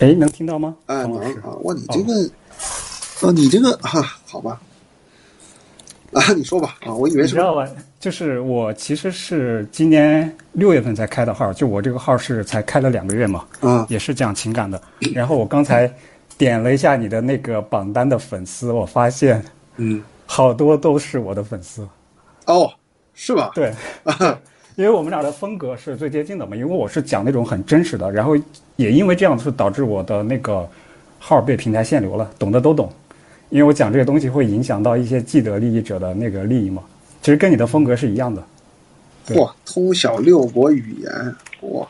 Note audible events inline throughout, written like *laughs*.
哎，能听到吗？哎，方老师能啊，哇，你这个，哦，你这个哈、好吧，啊，你说吧，啊，我以为是你知道吧？就是我其实是今年六月份才开的号，就我这个号是才开了两个月嘛，啊，也是讲情感的。然后我刚才点了一下你的那个榜单的粉丝，我发现嗯，好多都是我的粉丝。哦，是吧？对，因为我们俩的风格是最接近的嘛，因为我是讲那种很真实的，然后也因为这样是导致我的那个号被平台限流了，懂的都懂，因为我讲这个东西会影响到一些既得利益者的那个利益嘛，其实跟你的风格是一样的。哇，通晓六国语言，哇，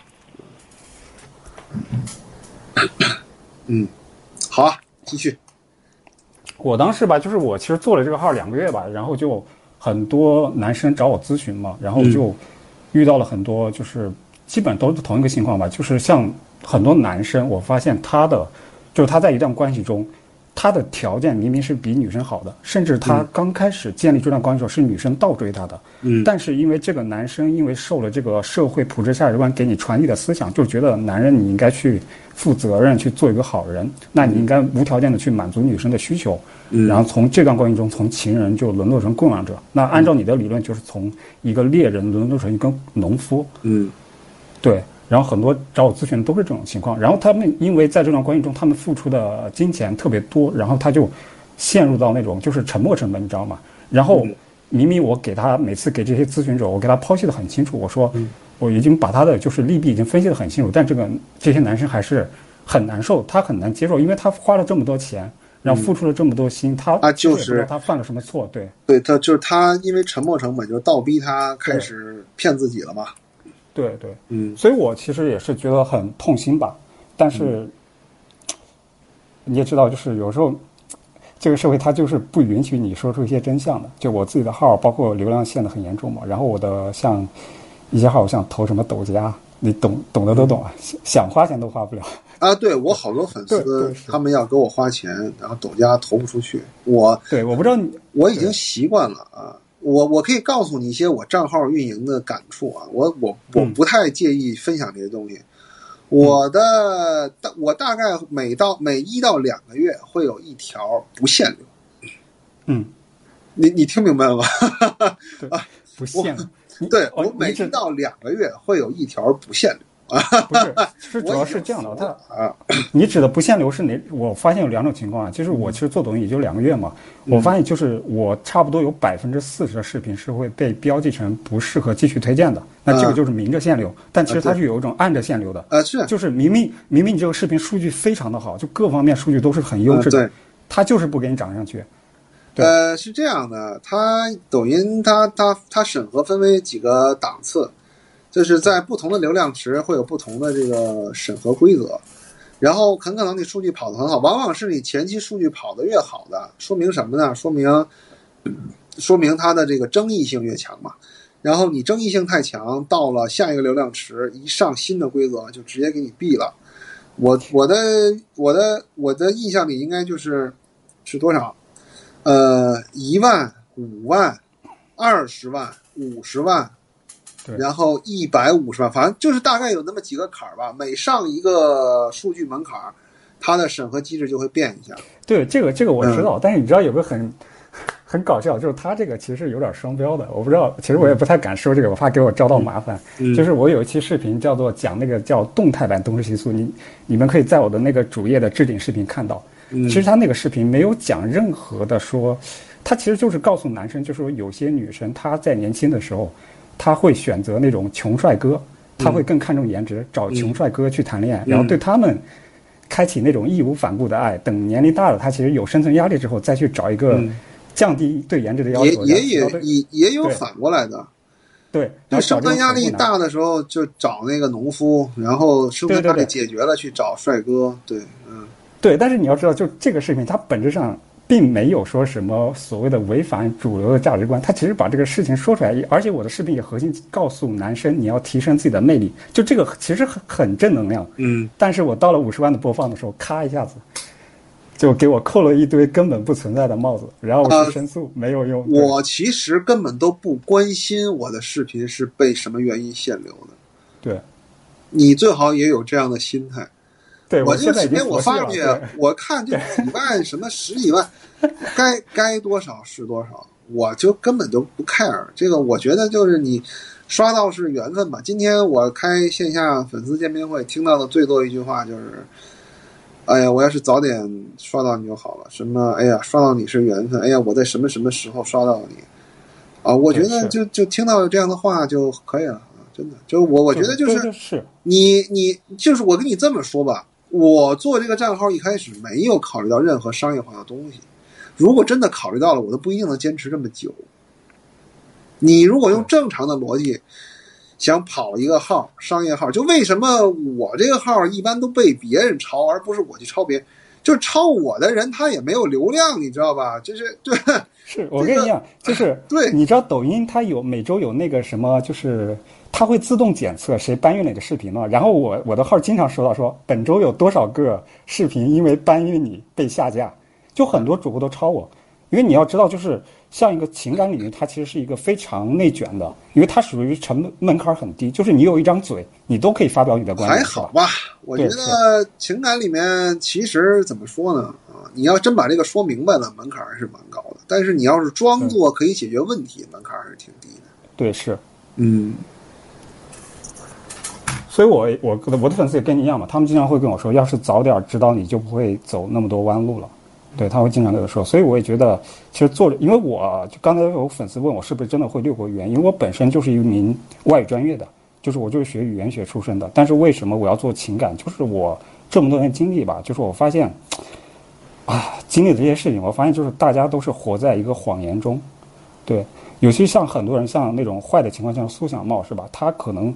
嗯，好啊，继续，我当时吧，就是我其实做了这个号两个月吧，然后就很多男生找我咨询嘛，然后就遇到了很多就是基本都是同一个情况吧，就是像很多男生，我发现他的就是他在一段关系中，他的条件明明是比女生好的，甚至他刚开始建立这段关系的时候是女生倒追他的，嗯。但是因为这个男生因为受了这个社会普世价值观给你传递的思想，就觉得男人你应该去负责任，去做一个好人，那你应该无条件的去满足女生的需求，嗯。然后从这段关系中从情人就沦落成供养者。那按照你的理论，就是从一个猎人沦落成一个农夫，嗯。对。然后很多找我咨询的都是这种情况，然后他们因为在这段关系中，他们付出的金钱特别多，然后他就陷入到那种就是沉默成本，你知道吗？然后嗯。明明我给他每次给这些咨询者，我给他剖析的很清楚，我说嗯我已经把他的就是利弊已经分析的很清楚，但这个这些男生还是很难受，他很难接受，因为他花了这么多钱，然后付出了这么多心，他他就是。他犯了什么错，对。对，他就是他，因为沉没成本，就倒逼他开始骗自己了嘛，对对，嗯所以我其实也是觉得很痛心吧，但是、你也知道，就是有时候这个社会它就是不允许你说出一些真相的。就我自己的号，包括流量限的很严重嘛，然后我的像一些号，像投什么抖加，你懂懂的都懂啊，想想花钱都花不了。啊，对我好多粉丝对，他们要给我花钱，然后抖加投不出去，我对，我不知道你我已经习惯了啊。我我可以告诉你一些我账号运营的感触啊，我我我嗯不太介意分享这些东西。我的大我大概每到每一到两个月会有一条不限流，嗯，你你听明白了吗？*laughs* 不限流，对哦我每到两个月会有一条不限流不是 *laughs* 是主要是这样的，它啊，*clears throat* 你指的不限流是哪？我发现有两种情况啊，就是我其实做抖音也就两个月嘛，我发现就是我差不多有百分之四十的视频是会被标记成不适合继续推荐的，那这个就是明着限流，但其实它是有一种暗着限流的，呃是。就是明明明明你这个视频数据非常的好，就各方面数据都是很优质的它就是不给你涨上去。对。呃，是这样的，它抖音它它它审核分为几个档次，就是在不同的流量池会有不同的这个审核规则，然后很可能你数据跑得很好，往往是你前期数据跑得越好的，说明什么呢？说明说明它的这个争议性越强嘛。然后你争议性太强，到了下一个流量池一上新的规则，就直接给你毙了。我我的我的我的印象里应该就是是多少？呃，一万、五万、二十万、五十万，然后一百五十万，反正就是大概有那么几个坎儿吧。每上一个数据门槛儿，它的审核机制就会变一下。对，这个这个我知嗯道，但是你知道有个很 *laughs* 很搞笑，就是他这个其实有点双标的，我不知道，其实我也不太敢说这个，我怕给我招到麻烦。嗯就是我有一期视频叫做讲那个叫动态版东施习俗，你你们可以在我的那个主页的置顶视频看到。嗯其实他那个视频没有讲任何的说，他其实就是告诉男生，就是说有些女生她在年轻的时候，她会选择那种穷帅哥，他会更看重颜值，找穷帅哥去谈恋爱，然后对他们开启那种义无反顾的爱。等年龄大了，他其实有生存压力之后，再去找一个嗯。降低对颜值的要求，也也也也也有反过来的，对，就生存压力大的时候就找那个农夫，然后生存压力解决了去找帅哥。对，嗯。对，但是你要知道，就这个视频，它本质上并没有说什么所谓的违反主流的价值观，他其实把这个事情说出来，而且我的视频也核心告诉男生你要提升自己的魅力，就这个其实很很正能量。嗯，但是我到了五十万的播放的时候，咔一下子就给我扣了一堆根本不存在的帽子，然后我呃去申诉、没有用。我其实根本都不关心我的视频是被什么原因限流的。对你最好也有这样的心态。*laughs* 对我这个现在已经视频我发出去，我看就几 *laughs* 万什么十几万，该该多少是多少，我就根本就不 care。这个我觉得就是你刷到是缘分吧。今天我开线下粉丝见面会，听到的最多一句话就是：“哎呀，我要是早点刷到你就好了。”什么？哎呀，刷到你是缘分。哎呀，我在什么什么时候刷到你？啊，我觉得就就听到这样的话就可以了。啊真的，就我我觉得就是你你就是我跟你这么说吧，我做这个账号一开始没有考虑到任何商业化的东西，如果真的考虑到了，我都不一定能坚持这么久。你如果用正常的逻辑想跑一个号商业号，就为什么我这个号一般都被别人抄，而不是我去抄别人？就是抄我的人他也没有流量，你知道吧？就是 *laughs* 对是，我跟你讲，就是对你知道抖音它有每周有那个什么，就是它会自动检测谁搬运哪个视频了。然后我我的号经常收到说本周有多少个视频因为搬运你被下架，就很多主播都抄我。因为你要知道，就是像一个情感领域，它其实是一个非常内卷的，因为它属于成本门槛很低，就是你有一张嘴，你都可以发表你的观点。还好吧？我觉得情感里面其实怎么说呢？啊，你要真把这个说明白了，门槛还是蛮高的。但是你要是装作可以解决问题，门槛还是挺低的。对，是。嗯，所以我我我的粉丝也跟你一样嘛，他们经常会跟我说，要是早点知道，你就不会走那么多弯路了。对，他会经常跟我说，所以我也觉得，其实做，因为我就刚才有粉丝问我是不是真的会六国语言，因为我本身就是一名外语专业的，就是我就是学语言学出身的，但是为什么我要做情感？就是我这么多年经历吧，就是我发现，啊，经历的这些事情，我发现就是大家都是活在一个谎言中，对，尤其像很多人像那种坏的情况，像苏小茂是吧？他可能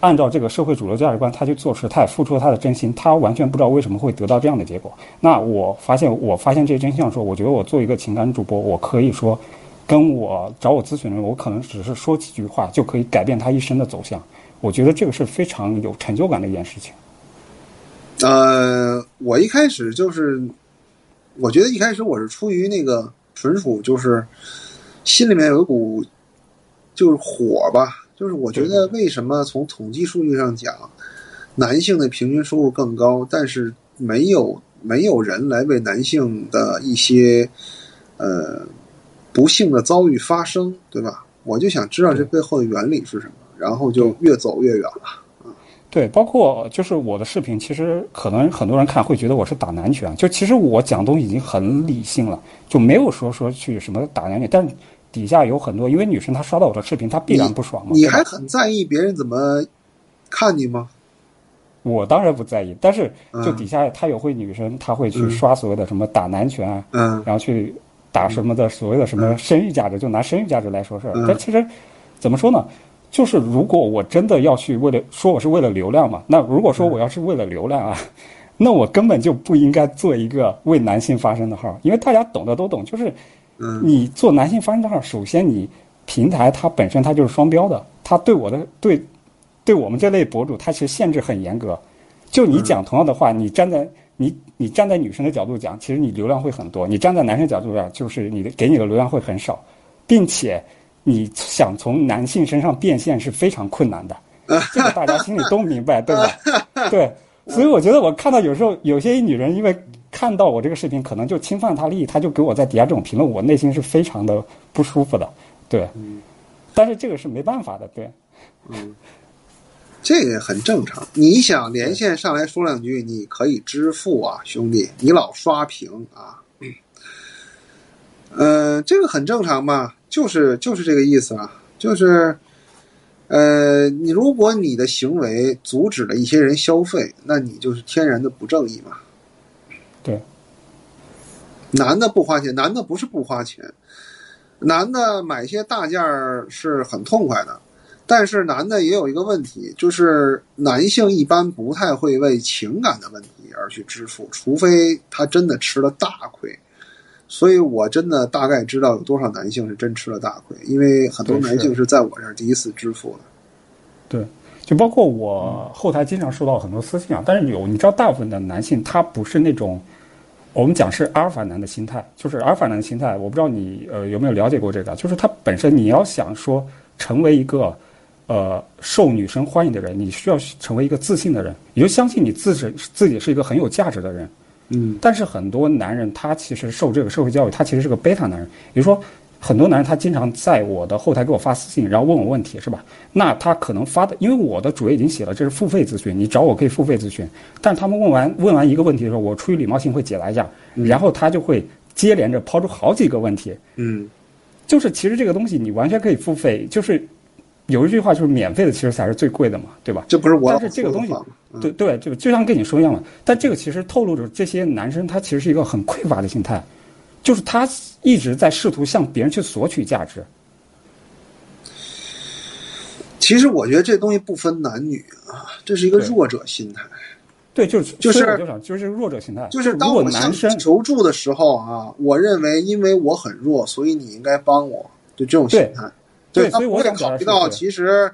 按照这个社会主流价值观，他去做事，他也付出了他的真心，他完全不知道为什么会得到这样的结果。那我发现，我发现这些真相说，我觉得我做一个情感主播，我可以说，跟我找我咨询的人，我可能只是说几句话就可以改变他一生的走向。我觉得这个是非常有成就感的一件事情。呃，我一开始就是，我觉得一开始我是出于那个纯属就是心里面有一股就是火吧，就是我觉得为什么从统计数据上讲，男性的平均收入更高，但是没有没有人来为男性的一些呃不幸的遭遇发声，对吧？我就想知道这背后的原理是什么，然后就越走越远了。对，包括就是我的视频，其实可能很多人看会觉得我是打男权，就其实我讲东西已经很理性了，就没有说说去什么打男女，但是底下有很多因为女生她刷到我的视频，她必然不爽嘛。你还很在意别人怎么看你吗？我当然不在意，但是就嗯底下她有会女生，她会去刷所谓的什么打男权啊，嗯然后去打什么的所谓的什么生育价值，就拿生育价值来说事儿嗯。但其实怎么说呢？就是如果我真的要去为了说我是为了流量嘛，那如果说我要是为了流量啊，*laughs* 那我根本就不应该做一个为男性发声的号，因为大家懂的都懂，就是嗯你做男性发声账号，首先你平台它本身它就是双标的，它对我的对对我们这类博主，它其实限制很严格。就你讲同样的话，你站在你你站在女生的角度讲，其实你流量会很多；你站在男生角度讲，就是你的给你的流量会很少，并且你想从男性身上变现是非常困难的。*laughs* 这个大家心里都明白，对吧？*laughs* 对，所以我觉得我看到有时候有些女人因为看到我这个视频，可能就侵犯他利益，他就给我在底下这种评论，我内心是非常的不舒服的。对，但是这个是没办法的，对。嗯这个很正常。你想连线上来说两句，你可以支付啊，兄弟，你老刷屏啊，呃，这个很正常嘛，就是就是这个意思啊，就是，呃，你如果你的行为阻止了一些人消费，那你就是天然的不正义嘛。对，男的不花钱，男的不是不花钱，男的买些大件儿是很痛快的。但是男的也有一个问题，就是男性一般不太会为情感的问题而去支付，除非他真的吃了大亏。所以我真的大概知道有多少男性是真吃了大亏，因为很多男性是在我这儿第一次支付的。对，就包括我后台经常收到很多私信啊，但是有你知道，大部分的男性他不是那种我们讲是阿尔法男的心态，就是阿尔法男的心态，我不知道你呃有没有了解过这个，就是他本身你要想说成为一个呃受女生欢迎的人，你需要成为一个自信的人，你就相信你自身自己是一个很有价值的人。嗯但是很多男人他其实受这个社会教育，他其实是个贝塔男人。比如说，很多男人他经常在我的后台给我发私信，然后问我问题，是吧？那他可能发的，因为我的主页已经写了这是付费咨询，你找我可以付费咨询。但是他们问完问完一个问题的时候，我出于礼貌性会解答一下，然后他就会接连着抛出好几个问题。嗯就是其实这个东西你完全可以付费，就是有一句话就是免费的其实才是最贵的嘛，对吧？这不是我但是这个东西对对，就就像跟你说一样嘛。但这个其实透露着这些男生他其实是一个很匮乏的心态，就是他一直在试图向别人去索取价值。其实我觉得这东西不分男女啊，这是一个弱者心态。对，就是就是就是弱者心态。就是当我向男生你求助的时候啊，我认为因为我很弱，所以你应该帮我，就这种心态。他对所以我不会考虑到其实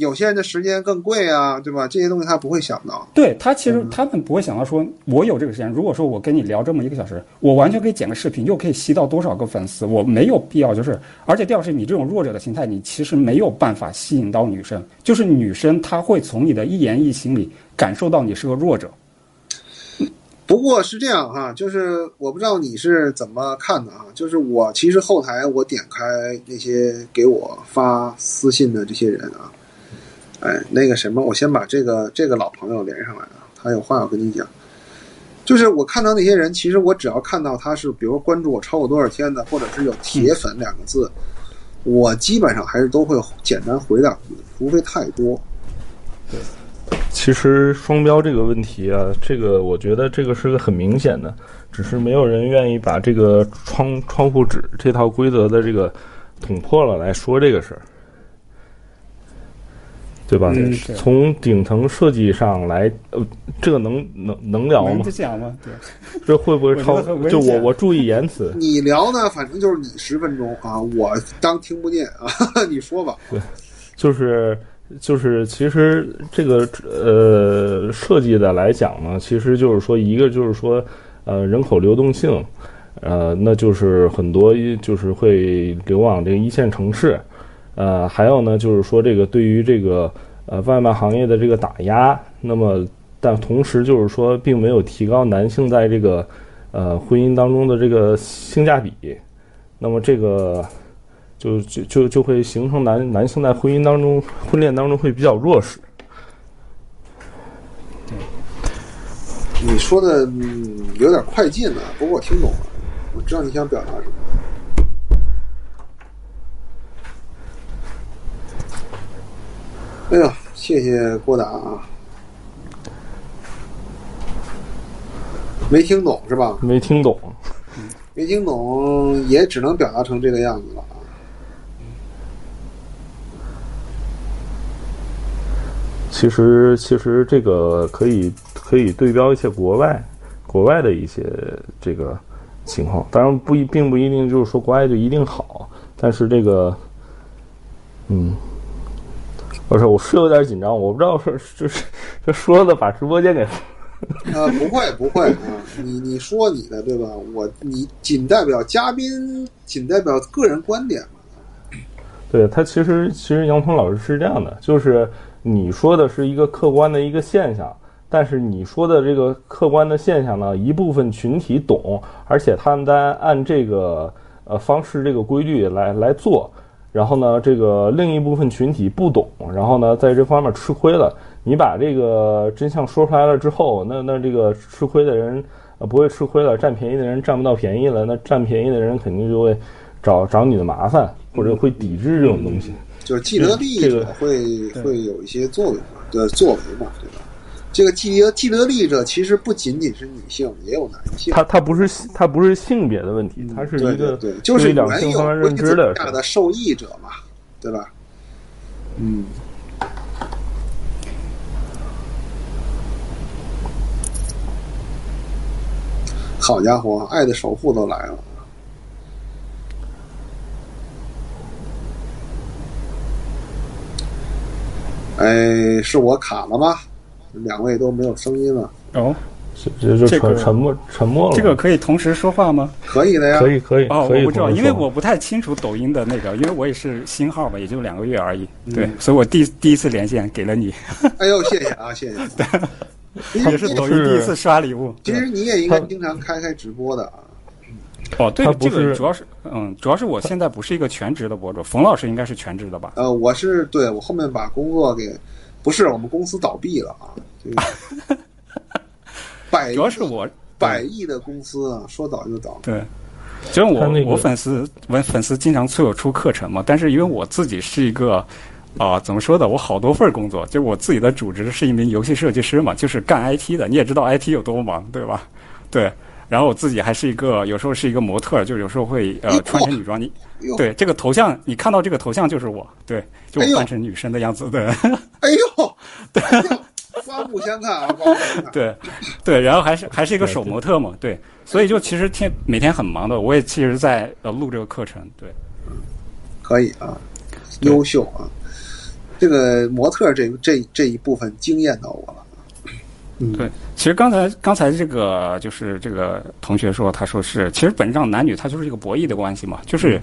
有些人的时间更贵啊，对吧？这些东西他不会想到。对他其嗯实他们不会想到说，我有这个时间。如果说我跟你聊这么一个小时，我完全可以剪个视频，又可以吸到多少个粉丝，我没有必要就是。而且第二是你这种弱者的心态，你其实没有办法吸引到女生，就是女生她会从你的一言一行里感受到你是个弱者。不过是这样哈，就是我不知道你是怎么看的啊。就是我其实后台我点开那些给我发私信的这些人啊，哎，那个什么，我先把这个这个老朋友连上来啊，他有话要跟你讲。就是我看到那些人，其实我只要看到他是，比如关注我超过多少天的，或者是有铁粉两个字，我基本上还是都会简单回两句，除非太多。对其实双标这个问题啊，这个我觉得这个是个很明显的，只是没有人愿意把这个窗窗户纸这套规则的这个捅破了来说这个事儿，对吧？从顶层设计上来，呃，这个能能能聊吗能？讲吗？对，*laughs* 这会不会超 *laughs* 就我我注意言辞，*laughs* 你聊呢，反正就是你十分钟啊，我当听不见啊，你说吧。对就是就是，其实这个呃设计的来讲呢，其实就是说一个就是说呃人口流动性，呃那就是很多就是会流往这个一线城市，呃还有呢就是说这个对于这个呃外卖行业的这个打压，那么但同时就是说并没有提高男性在这个呃婚姻当中的这个性价比，那么这个。就就就就会形成男男性在婚姻当中、婚恋当中会比较弱势。你说的嗯有点快进了，不过我听懂了，我知道你想表达什么。哎呀，谢谢郭达啊，没听懂是吧？没听懂，没听懂也只能表达成这个样子了啊。其实其实这个可以可以对标一些国外国外的一些这个情况，当然不一并不一定就是说国外就一定好，但是这个，嗯，不是我是有点紧张，我不知道是就是这说的把直播间给呃，不会不会啊，你你说你的对吧？我你仅代表嘉宾，仅代表个人观点嘛。对他其实其实杨鹏老师是这样的，就是你说的是一个客观的一个现象，但是你说的这个客观的现象呢，一部分群体懂，而且他们在按这个呃方式这个规律来来做，然后呢，这个另一部分群体不懂，然后呢在这方面吃亏了。你把这个真相说出来了之后，那那这个吃亏的人呃不会吃亏了，占便宜的人占不到便宜了，那占便宜的人肯定就会找找你的麻烦，或者会抵制这种东西。就是既得利益者这个会、会有一些作用嘛的作为嘛，对吧？这个既得既得利益者其实不仅仅是女性，也有男性。他他不是他不是性别的问题，他是对一个对对，就是原有性方面认知的下的受益者嘛，对吧？嗯，好家伙，爱的守护都来了。哎，是我卡了吗？两位都没有声音了。哦，就就这个沉沉默沉默了。这个可以同时说话吗？可以的呀。可以可以哦，我不知道，因为我不太清楚抖音的那个，因为我也是新号吧，也就两个月而已。嗯对，所以我第第一次连线给了你，*laughs* 哎呦，谢谢啊，谢谢。*laughs* 也是抖音第一次刷礼物。其实你也应该经常开开直播的啊。哦，对这个主要是，嗯，主要是我现在不是一个全职的博主，冯老师应该是全职的吧？呃，我是对我后面把工作给，不是我们公司倒闭了啊，这 *laughs* 个百主要是我百亿的公司啊，说倒就倒。对，其实我、那个我粉丝我粉丝经常催我出课程嘛，但是因为我自己是一个啊、怎么说的，我好多份工作，就我自己的主职是一名游戏设计师嘛，就是干 IT 的，你也知道 IT 有多忙，对吧？对。然后我自己还是一个，有时候是一个模特，就有时候会呃穿成女装。你对这个头像，你看到这个头像就是我，对，就我扮成女生的样子，对。哎呦，*laughs* 哎呦刮目相看啊，刮目相看。对，对，然后还是还是一个手模特嘛，对，所以就其实天每天很忙的，我也其实在呃录这个课程，对，可以啊，优秀啊！这个模特这这这一部分惊艳到我了。嗯，对，其实刚才刚才这个就是这个同学说，他说是，其实本质上男女他就是一个博弈的关系嘛，就是，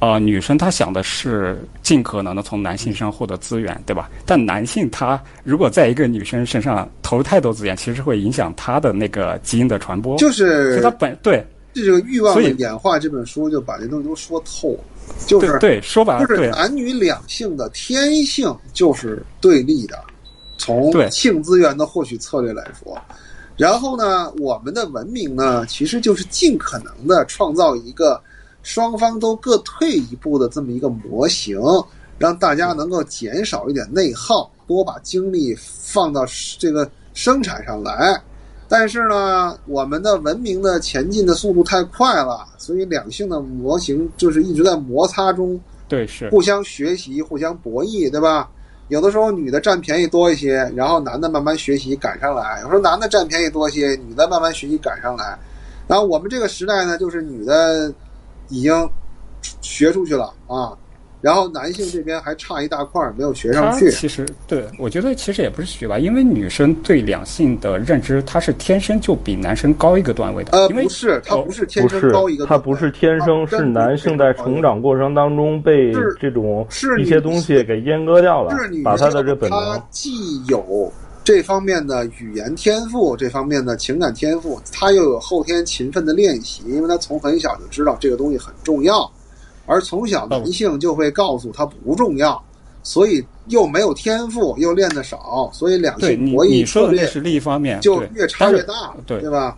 呃，女生她想的是尽可能的从男性身上获得资源，对吧？但男性他如果在一个女生身上投入太多资源，其实会影响他的那个基因的传播，就所以是他本对这个欲望演化这本书就把这东西都说透了，就是对对，说白了对。就是男女两性的天性就是对立的，从对性资源的获取策略来说。然后呢，我们的文明呢，其实就是尽可能的创造一个双方都各退一步的这么一个模型，让大家能够减少一点内耗，多把精力放到这个生产上来。但是呢，我们的文明的前进的速度太快了，所以两性的模型就是一直在摩擦中对，是互相学习、互相博弈，对吧？有的时候女的占便宜多一些，然后男的慢慢学习赶上来；有时候男的占便宜多一些，女的慢慢学习赶上来。然后我们这个时代呢，就是女的已经学出去了啊，然后男性这边还差一大块儿没有学上去。其实对我觉得其实也不是学吧，因为女生对两性的认知，她是天生就比男生高一个段位的。呃，不是，他哦不是天生高一个，她不是天生，是男性在成长过程当中被这种是一些东西给阉割掉了是女，把她的这本他能。既有这方面的语言天赋，这方面的情感天赋，她又有后天勤奋的练习，因为她从很小就知道这个东西很重要，而从小男性就会告诉他不重要，所以又没有天赋，又练得少，所以两性博弈你略的那是另一方面，就越差越大，对对吧？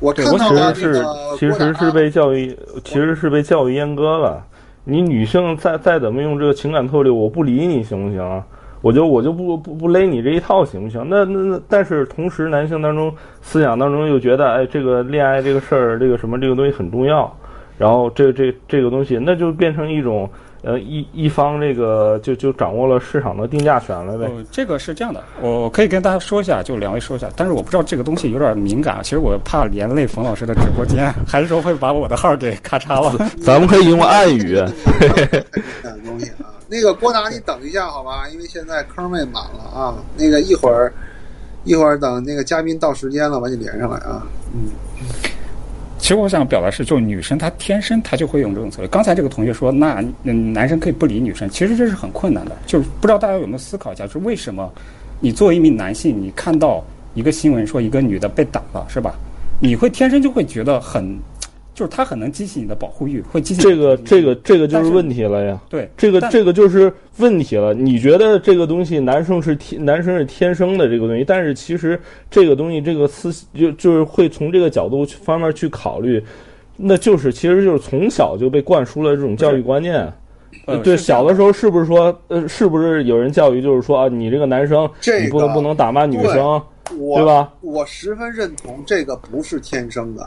我看到了其实是这个其实是被教育，其实是被教育阉割了。你女性再再怎么用这个情感策略，我不理你行不行？我就我就不不不勒你这一套行不行？那那那，但是同时男性当中思想当中又觉得，哎，这个恋爱这个事儿，这个什么这个东西很重要，然后这这这个东西，那就变成一种呃一一方这个就就掌握了市场的定价权了呗。哦，这个是这样的，我可以跟大家说一下，就两位说一下，但是我不知道这个东西有点敏感，其实我怕连累冯老师的直播间，还是说会把我的号给咔嚓了。咱们可以用暗语。的东西啊。那个郭达，你等一下好吧，因为现在坑位满了啊。那个一会儿，一会儿等那个嘉宾到时间了，把你连上来啊。其实我想表达是，就女生她天生她就会用这种策略。刚才这个同学说，那男生可以不理女生，其实这是很困难的。就是不知道大家有没有思考一下，就是为什么你作为一名男性，你看到一个新闻说一个女的被打了，是吧？你会天生就会觉得很，就是他很能激起你的保护欲，会激起这个这个这个就是是问题了呀。对这个这个就是问题了。你觉得这个东西男生是天男生是天生的这个东西，但是其实这个东西这个思就就是会从这个角度方面去考虑，那就是其实就是从小就被灌输了这种教育观念。呃对，小的时候是不是说呃是不是有人教育就是说啊你这个男生这你不能不能打骂女生，我对吧？我十分认同，这个不是天生的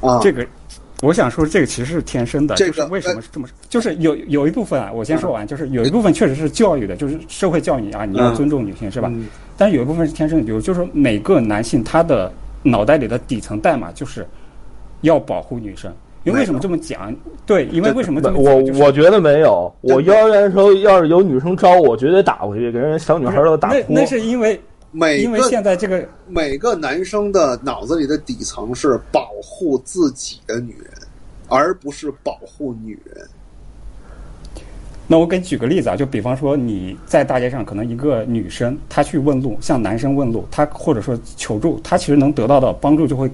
啊。这个，我想说这个其实是天生的，这个就是为什么是这么说？就是有有一部分啊，我先说完，就是有一部分确实是教育的，就是社会教育啊，你要嗯尊重女性，是吧？嗯但是有一部分是天生的，比如就是每个男性他的脑袋里的底层代码就是要保护女生。因为为什么这么讲？对，因为为什么这么我讲？就是我觉得没有，我幼儿园的时候要是有女生招我，我绝对打回去，给人小女孩都打哭。那那是因为每因为现在这个每个男生的脑子里的底层是保护自己的女人，而不是保护女人。那我给你举个例子啊，就比方说你在大街上，可能一个女生她去问路，向男生问路，她或者说求助，她其实能得到的帮助就会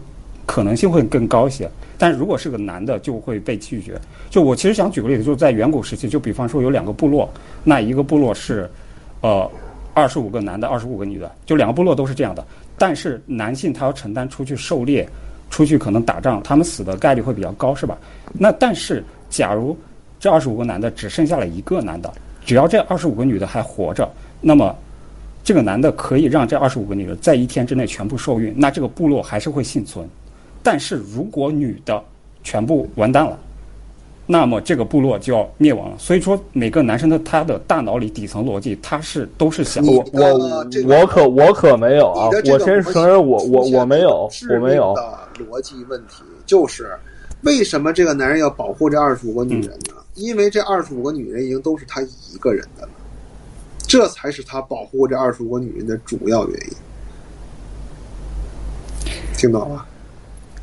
可能性会更高一些。但如果是个男的，就会被拒绝。就我其实想举个例子，就是在远古时期，就比方说有两个部落，那一个部落是，呃，二十五个男的，二十五个女的，就两个部落都是这样的。但是男性他要承担出去狩猎，出去可能打仗，他们死的概率会比较高，是吧？那但是假如这二十五个男的只剩下了一个男的，只要这二十五个女的还活着，那么这个男的可以让这二十五个女的在一天之内全部受孕，那这个部落还是会幸存。但是如果女的全部完蛋了，那么这个部落就要灭亡了。所以说，每个男生的他的大脑里底层逻辑，他是都是想我我我可我可没有啊我先承认我我我没有我没有。的逻辑问题就是，为什么这个男人要保护这二十五个女人呢？因为这二十五个女人已经都是他一个人的了，这才是他保护这二十五个女人的主要原因。听懂了？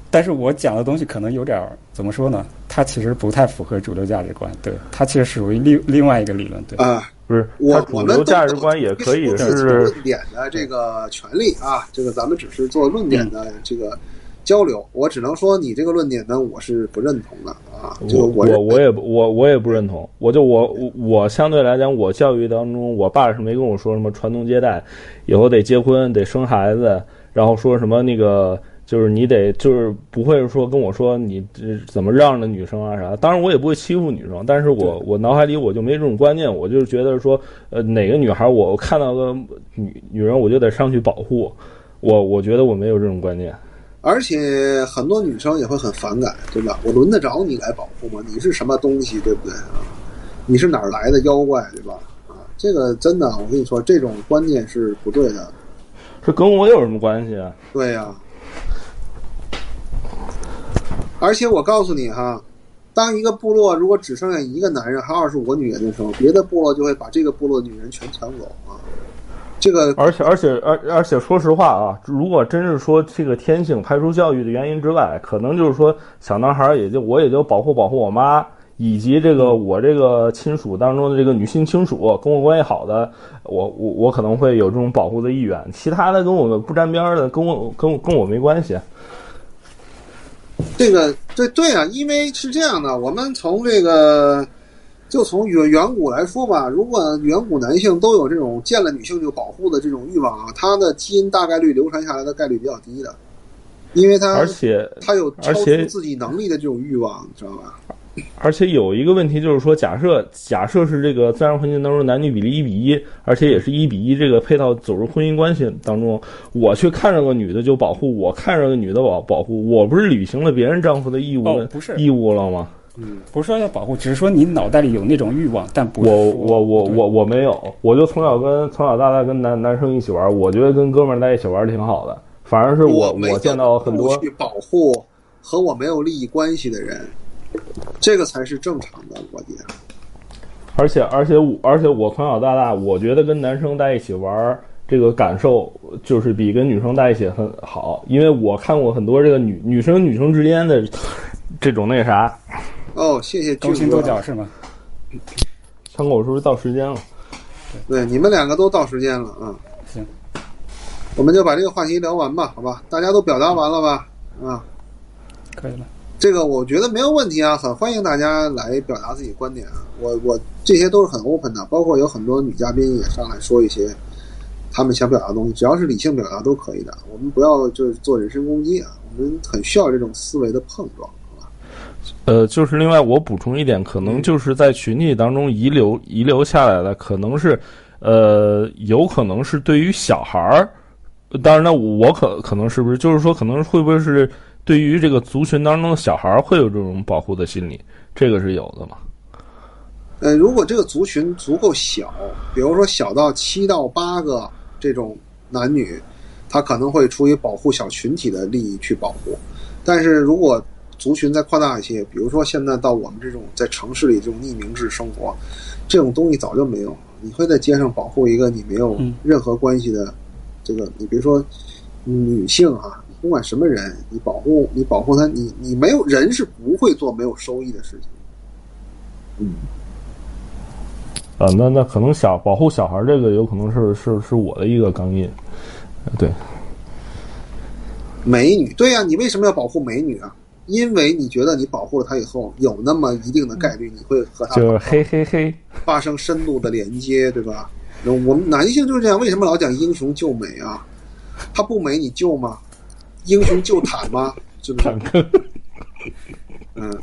但是我讲的东西可能有点儿怎么说呢？它其实不太符合主流价值观，对，它其实属于另另外一个理论，对。啊、不是，我主流价值观也可以是论点的这个权利啊，这个咱们只是做论点的这个交流。我只能说你这个论点呢，我是不认同的啊。这个我我也不我我也不认同，我就我我我相对来讲，我教育当中，我爸是没跟我说什么传宗接代，以后得结婚得生孩子，然后说什么那个就是你得就是不会说跟我说你这怎么让着女生啊啥，当然我也不会欺负女生，但是我我脑海里我就没这种观念，我就是觉得说呃哪个女孩我看到个女女人我就得上去保护，我我觉得我没有这种观念。而且很多女生也会很反感，对吧？我轮得着你来保护吗？你是什么东西，对不对啊？你是哪儿来的妖怪，对吧？啊，这个真的，我跟你说，这种观念是不对的。这跟我有什么关系啊？对呀、而且我告诉你哈，当一个部落如果只剩下一个男人还二十五个女人的时候，别的部落就会把这个部落的女人全抢走啊。这个而且而且而而且说实话啊，如果真是说这个天性排除教育的原因之外，可能就是说小男孩儿也就我也就保护保护我妈，以及这个我这个亲属当中的这个女性亲属跟我关系好的，我我我可能会有这种保护的意愿，其他的跟我不沾边儿的，跟我跟我跟我没关系。这个对对啊，因为是这样的，我们从这个就从远远古来说吧，如果远古男性都有这种见了女性就保护的这种欲望啊，他的基因大概率流传下来的概率比较低的，因为他而且他有超出自己能力的这种欲望，你知道吧？而且有一个问题就是说，假设假设是这个自然环境当中男女比例一比一，而且也是一比一这个配套走入婚姻关系当中，我去看上个女的就保护，我看上个女的保保护，我不是履行了别人丈夫的义务、哦不是。义务了吗？嗯不是说要保护，只是说你脑袋里有那种欲望，但不是。我我我我我没有，我就从小跟从小到大跟男男生一起玩，我觉得跟哥们儿在一起玩挺好的。反而是我我见到很多去保护和我没有利益关系的人，这个才是正常的逻辑。而且而且我而且我从小到大，我觉得跟男生在一起玩儿，这个感受就是比跟女生在一起很好，因为我看过很多这个女女生女生之间的 *laughs* 这种那啥。哦，谢谢勾心斗。角是吗？枪狗是不是到时间了？对，你们两个都到时间了啊。行，我们就把这个话题聊完吧，好吧？大家都表达完了吧？啊，可以了。这个我觉得没有问题啊，很欢迎大家来表达自己观点啊。我我这些都是很 open 的，包括有很多女嘉宾也上来说一些他们想表达的东西，只要是理性表达都可以的。我们不要就是做人身攻击啊，我们很需要这种思维的碰撞，好吧？呃，就是另外我补充一点，可能就是在群体当中遗留遗留下来的，可能是，呃，有可能是对于小孩儿，当然了，我可可能是不是就是说，可能会不会是对于这个族群当中的小孩儿会有这种保护的心理，这个是有的嘛？呃，如果这个族群足够小，比如说小到七到八个这种男女，他可能会出于保护小群体的利益去保护。但是如果族群再扩大一些，比如说现在到我们这种在城市里这种匿名制生活，这种东西早就没有了。你会在街上保护一个你没有嗯任何关系的这个你比如说女性啊，不管什么人，你保护你保护他，你你没有人是不会做没有收益的事情。嗯，啊，那那可能小保护小孩这个有可能是是是我的一个钢印，对，美女，对呀、你为什么要保护美女啊？因为你觉得你保护了她以后，有那么一定的概率你会和她就是嘿嘿嘿，发生深度的连接，对吧？那我们男性就是这样，为什么老讲英雄救美啊？他不美你救吗？英雄救坦吗？是不是？坦克，嗯，